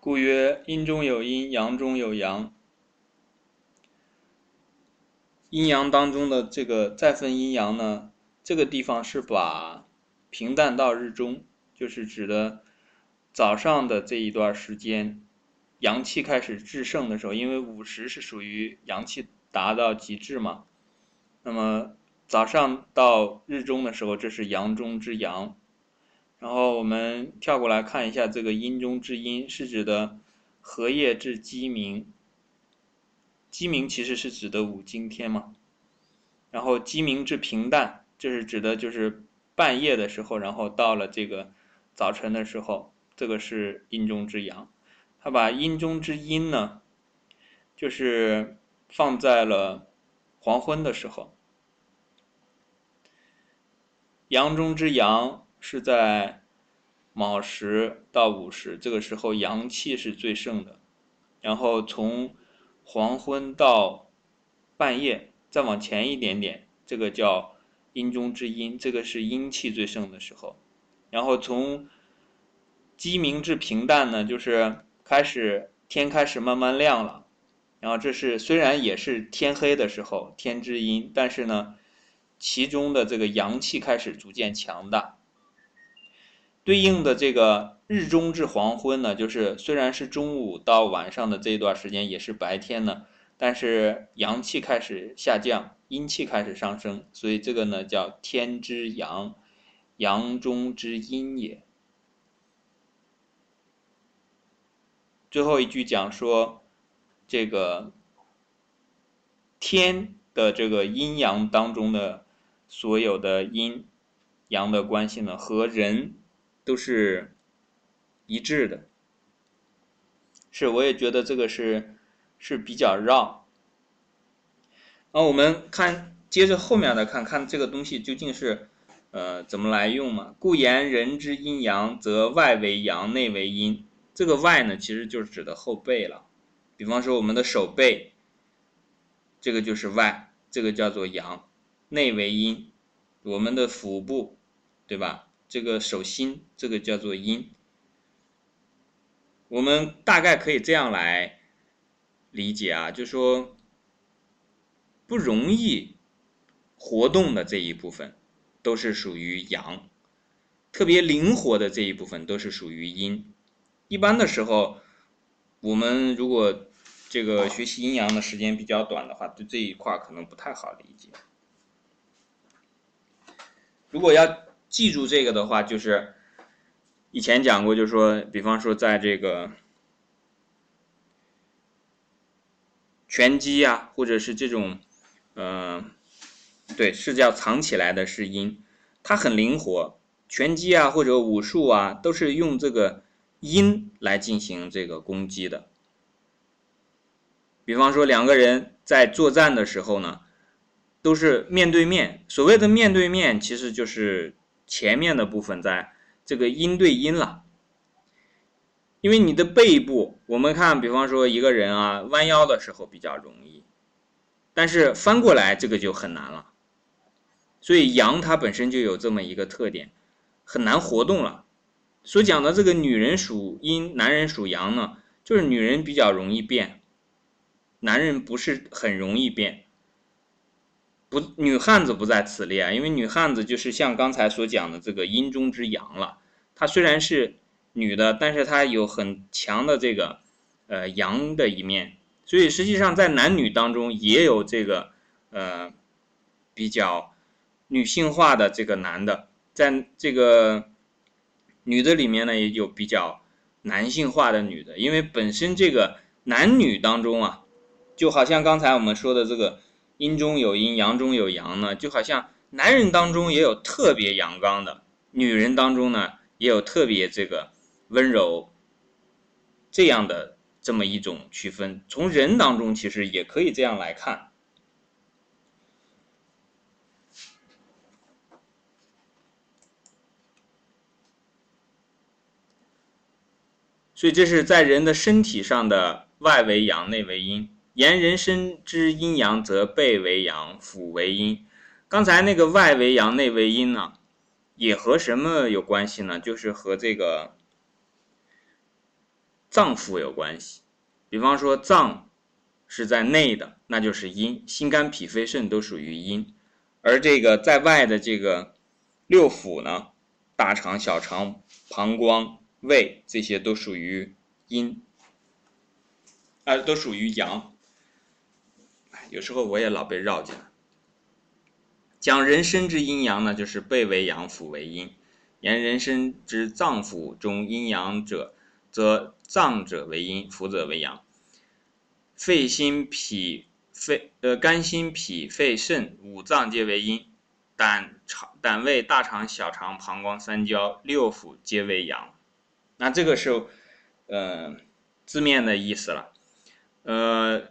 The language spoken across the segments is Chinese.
故曰：阴中有阴，阳中有阳。阴阳当中的这个再分阴阳呢，这个地方是把平淡到日中，就是指的早上的这一段时间，阳气开始制盛的时候，因为午时是属于阳气达到极致嘛。那么早上到日中的时候，这是阳中之阳。然后我们跳过来看一下这个阴中之阴，是指的荷叶至鸡鸣。鸡鸣其实是指的五更天嘛。然后鸡鸣至平淡，这是指的就是半夜的时候，然后到了这个早晨的时候，这个是阴中之阳。他把阴中之阴呢，就是放在了黄昏的时候。阳中之阳。是在卯时到午时，这个时候阳气是最盛的。然后从黄昏到半夜，再往前一点点，这个叫阴中之阴，这个是阴气最盛的时候。然后从鸡鸣至平淡呢，就是开始天开始慢慢亮了。然后这是虽然也是天黑的时候，天之阴，但是呢，其中的这个阳气开始逐渐强大。对应的这个日中至黄昏呢，就是虽然是中午到晚上的这一段时间也是白天呢，但是阳气开始下降，阴气开始上升，所以这个呢叫天之阳，阳中之阴也。最后一句讲说，这个天的这个阴阳当中的所有的阴阳的关系呢，和人。都是一致的，是我也觉得这个是是比较绕。那我们看接着后面的看看这个东西究竟是呃怎么来用嘛？故言人之阴阳，则外为阳，内为阴。这个外呢，其实就是指的后背了。比方说我们的手背，这个就是外，这个叫做阳；内为阴，我们的腹部，对吧？这个手心，这个叫做阴。我们大概可以这样来理解啊，就说不容易活动的这一部分都是属于阳，特别灵活的这一部分都是属于阴。一般的时候，我们如果这个学习阴阳的时间比较短的话，对这一块可能不太好理解。如果要记住这个的话，就是以前讲过，就是说，比方说，在这个拳击啊，或者是这种，嗯，对，是叫藏起来的是阴，它很灵活。拳击啊，或者武术啊，都是用这个阴来进行这个攻击的。比方说，两个人在作战的时候呢，都是面对面。所谓的面对面，其实就是。前面的部分在这个阴对阴了，因为你的背部，我们看，比方说一个人啊，弯腰的时候比较容易，但是翻过来这个就很难了。所以阳它本身就有这么一个特点，很难活动了。所讲的这个女人属阴，男人属阳呢，就是女人比较容易变，男人不是很容易变。不，女汉子不在此列啊，因为女汉子就是像刚才所讲的这个阴中之阳了。她虽然是女的，但是她有很强的这个呃阳的一面，所以实际上在男女当中也有这个呃比较女性化的这个男的，在这个女的里面呢也有比较男性化的女的，因为本身这个男女当中啊，就好像刚才我们说的这个。阴中有阴，阳中有阳呢，就好像男人当中也有特别阳刚的，女人当中呢也有特别这个温柔这样的这么一种区分。从人当中其实也可以这样来看，所以这是在人的身体上的外为阳，内为阴。言人身之阴阳，则背为阳，腹为阴。刚才那个外为阳，内为阴呢，也和什么有关系呢？就是和这个脏腑有关系。比方说脏是在内的，那就是阴，心肝脾肺肾都属于阴，而这个在外的这个六腑呢，大肠、小肠、膀胱、胃这些都属于阴，啊，都属于阳。有时候我也老被绕进来。讲人身之阴阳呢，就是背为阳，腹为阴。言人身之脏腑中阴阳者，则脏者为阴，腑者为阳。肺心脾肺呃肝心脾肺肾五脏皆为阴，胆肠胆胃大肠小肠膀胱三焦六腑皆为阳。那这个是呃字面的意思了。呃，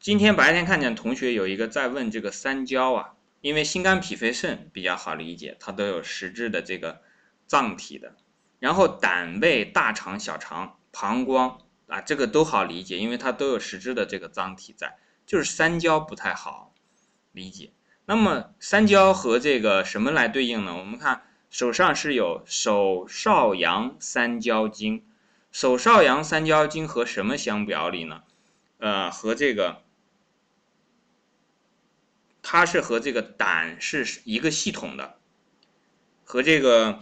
今天白天看见同学有一个在问这个三焦啊。因为心肝脾肺肾比较好理解，它都有实质的这个脏体的，然后胆胃大肠小肠膀胱啊，这个都好理解，因为它都有实质的这个脏体在，就是三焦不太好理解。那么三焦和这个什么来对应呢？我们看手上是有手少阳三焦经，手少阳三焦经和什么相表里呢？呃，和这个。它是和这个胆是一个系统的，和这个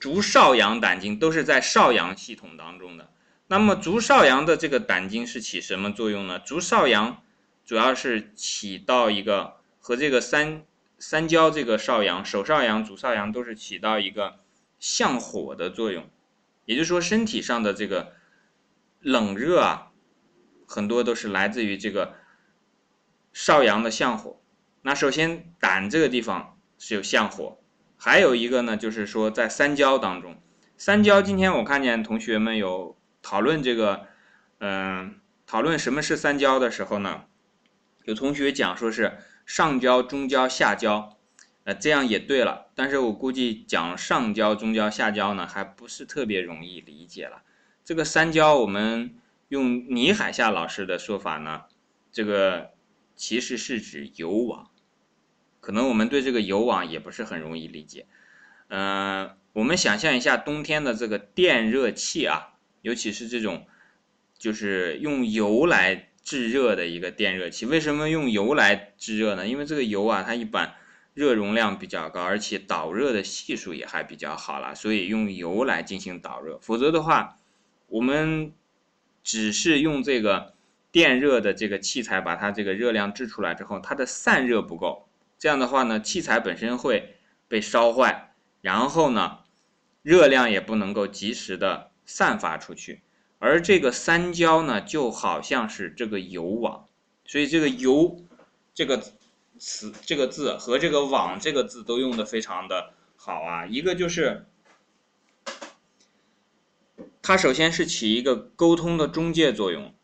足少阳胆经都是在少阳系统当中的。那么足少阳的这个胆经是起什么作用呢？足少阳主要是起到一个和这个三三焦这个少阳、手少阳、足少阳都是起到一个向火的作用。也就是说，身体上的这个冷热啊，很多都是来自于这个少阳的向火。那首先胆这个地方是有相火，还有一个呢，就是说在三焦当中，三焦今天我看见同学们有讨论这个，嗯，讨论什么是三焦的时候呢，有同学讲说是上焦、中焦、下焦，呃，这样也对了，但是我估计讲上焦、中焦、下焦呢，还不是特别容易理解了。这个三焦，我们用倪海厦老师的说法呢，这个其实是指油网。可能我们对这个油网也不是很容易理解，嗯，我们想象一下冬天的这个电热器啊，尤其是这种就是用油来制热的一个电热器。为什么用油来制热呢？因为这个油啊，它一般热容量比较高，而且导热的系数也还比较好了，所以用油来进行导热。否则的话，我们只是用这个电热的这个器材把它这个热量制出来之后，它的散热不够。这样的话呢，器材本身会被烧坏，然后呢，热量也不能够及时的散发出去，而这个三焦呢，就好像是这个油网，所以这个油这个词这个字和这个网这个字都用的非常的好啊。一个就是它首先是起一个沟通的中介作用，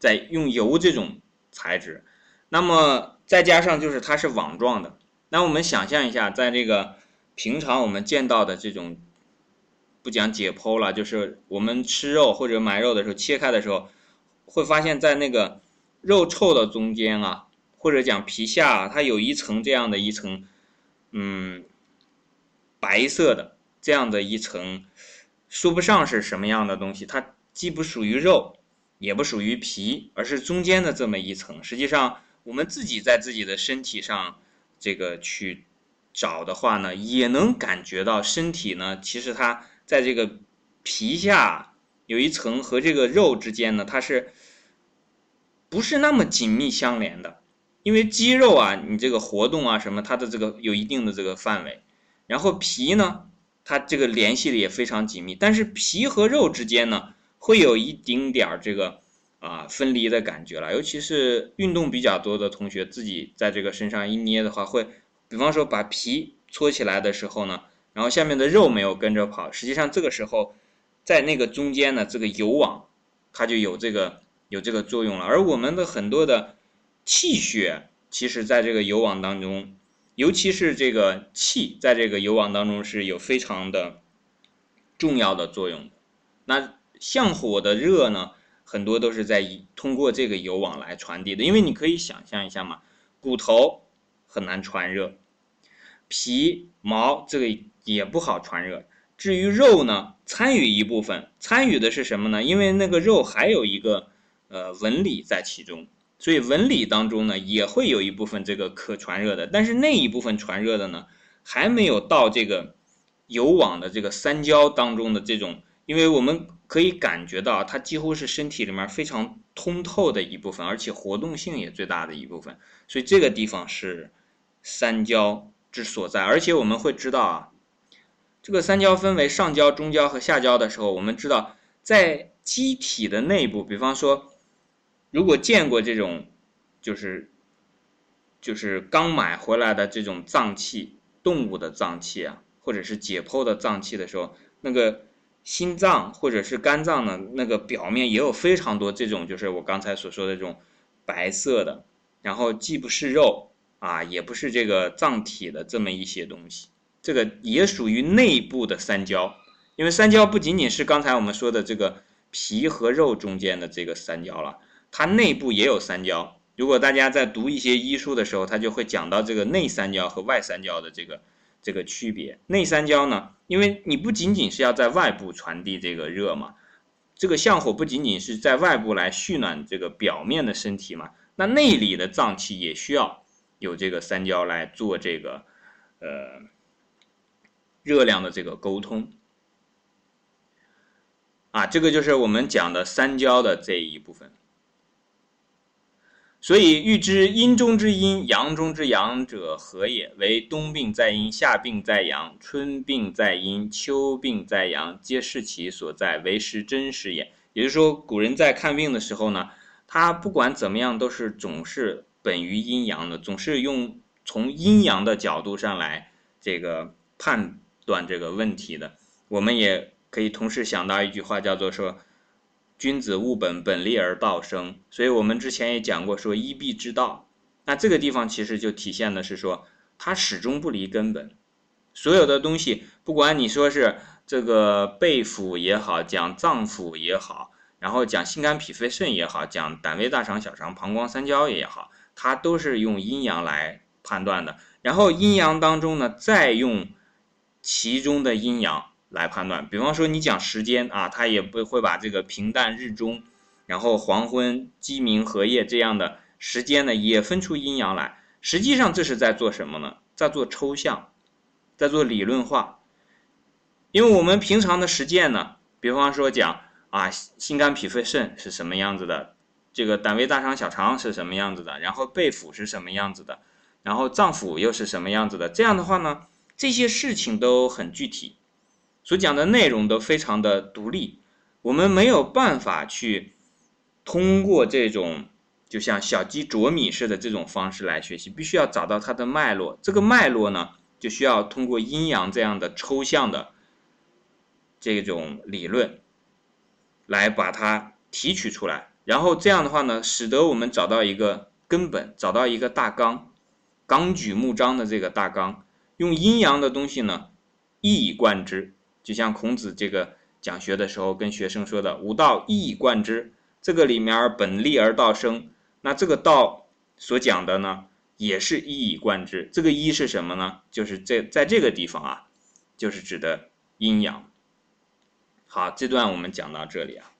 在用油这种材质，那么。再加上就是它是网状的，那我们想象一下，在这个平常我们见到的这种，不讲解剖了，就是我们吃肉或者买肉的时候，切开的时候，会发现在那个肉臭的中间啊，或者讲皮下，它有一层这样的一层，嗯，白色的这样的一层，说不上是什么样的东西，它既不属于肉，也不属于皮，而是中间的这么一层，实际上。我们自己在自己的身体上，这个去找的话呢，也能感觉到身体呢，其实它在这个皮下有一层和这个肉之间呢，它是不是那么紧密相连的？因为肌肉啊，你这个活动啊什么，它的这个有一定的这个范围，然后皮呢，它这个联系的也非常紧密，但是皮和肉之间呢，会有一丁点儿这个。啊，分离的感觉了，尤其是运动比较多的同学，自己在这个身上一捏的话，会，比方说把皮搓起来的时候呢，然后下面的肉没有跟着跑，实际上这个时候，在那个中间呢，这个油网，它就有这个有这个作用了。而我们的很多的气血，其实在这个油网当中，尤其是这个气，在这个油网当中是有非常的重要的作用。那向火的热呢？很多都是在通过这个油网来传递的，因为你可以想象一下嘛，骨头很难传热，皮毛这个也不好传热，至于肉呢，参与一部分，参与的是什么呢？因为那个肉还有一个呃纹理在其中，所以纹理当中呢也会有一部分这个可传热的，但是那一部分传热的呢，还没有到这个油网的这个三焦当中的这种，因为我们可以感觉到它几乎是身体里面非常通透的一部分，而且活动性也最大的一部分，所以这个地方是三焦。之所在，而且我们会知道啊，这个三焦分为上焦、中焦和下焦的时候，我们知道在机体的内部，比方说，如果见过这种，就是就是刚买回来的这种脏器，动物的脏器啊，或者是解剖的脏器的时候，那个心脏或者是肝脏呢，那个表面也有非常多这种，就是我刚才所说的这种白色的，然后既不是肉。啊，也不是这个脏体的这么一些东西，这个也属于内部的三焦，因为三焦不仅仅是刚才我们说的这个皮和肉中间的这个三焦了，它内部也有三焦。如果大家在读一些医书的时候，它就会讲到这个内三焦和外三焦的这个这个区别。内三焦呢，因为你不仅仅是要在外部传递这个热嘛，这个相火不仅仅是在外部来蓄暖这个表面的身体嘛，那内里的脏器也需要。有这个三焦来做这个，呃，热量的这个沟通，啊，这个就是我们讲的三焦的这一部分。所以，欲知阴中之阴，阳中之阳者何也？为冬病在阴，夏病在阳，春病在阴，秋病在阳，皆是其所在，为实真实也。也就是说，古人在看病的时候呢，他不管怎么样，都是总是。本于阴阳的，总是用从阴阳的角度上来这个判断这个问题的。我们也可以同时想到一句话，叫做说“君子务本，本立而道生”。所以我们之前也讲过说“一必之道”。那这个地方其实就体现的是说，它始终不离根本。所有的东西，不管你说是这个背腑也好，讲脏腑也好，然后讲心肝脾肺肾也好，讲胆胃大肠小肠膀胱三焦也好。它都是用阴阳来判断的，然后阴阳当中呢，再用其中的阴阳来判断。比方说你讲时间啊，它也不会把这个平淡日中，然后黄昏鸡鸣荷叶这样的时间呢，也分出阴阳来。实际上这是在做什么呢？在做抽象，在做理论化。因为我们平常的实践呢，比方说讲啊，心肝脾肺肾是什么样子的。这个胆胃大肠小肠是什么样子的？然后背腑是什么样子的？然后脏腑又是什么样子的？这样的话呢，这些事情都很具体，所讲的内容都非常的独立，我们没有办法去通过这种就像小鸡啄米似的这种方式来学习，必须要找到它的脉络。这个脉络呢，就需要通过阴阳这样的抽象的这种理论来把它提取出来。然后这样的话呢，使得我们找到一个根本，找到一个大纲，纲举目张的这个大纲，用阴阳的东西呢一以贯之。就像孔子这个讲学的时候跟学生说的“吾道一以贯之”，这个里面本立而道生，那这个道所讲的呢也是一以贯之。这个一是什么呢？就是这在这个地方啊，就是指的阴阳。好，这段我们讲到这里啊。